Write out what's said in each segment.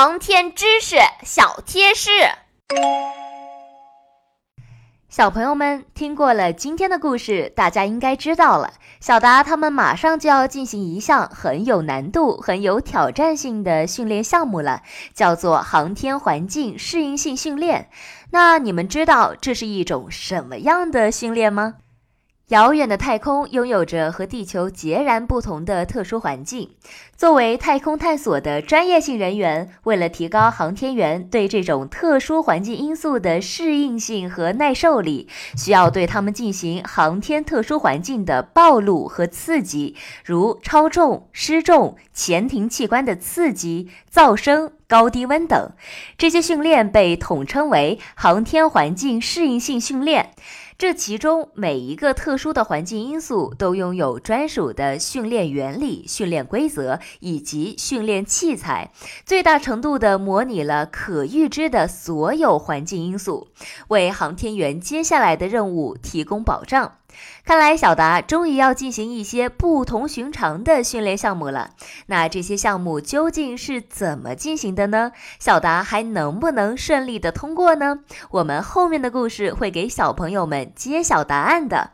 航天知识小贴士。小朋友们听过了今天的故事，大家应该知道了，小达他们马上就要进行一项很有难度、很有挑战性的训练项目了，叫做航天环境适应性训练。那你们知道这是一种什么样的训练吗？遥远的太空拥有着和地球截然不同的特殊环境。作为太空探索的专业性人员，为了提高航天员对这种特殊环境因素的适应性和耐受力，需要对他们进行航天特殊环境的暴露和刺激，如超重、失重、前庭器官的刺激、噪声、高低温等。这些训练被统称为航天环境适应性训练。这其中每一个特殊的环境因素都拥有专属的训练原理、训练规则以及训练器材，最大程度地模拟了可预知的所有环境因素，为航天员接下来的任务提供保障。看来小达终于要进行一些不同寻常的训练项目了。那这些项目究竟是怎么进行的呢？小达还能不能顺利的通过呢？我们后面的故事会给小朋友们揭晓答案的。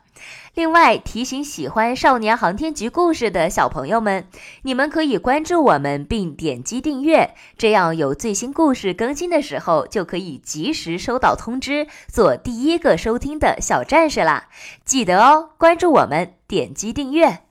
另外提醒喜欢少年航天局故事的小朋友们，你们可以关注我们并点击订阅，这样有最新故事更新的时候就可以及时收到通知，做第一个收听的小战士啦！记得哦，关注我们，点击订阅。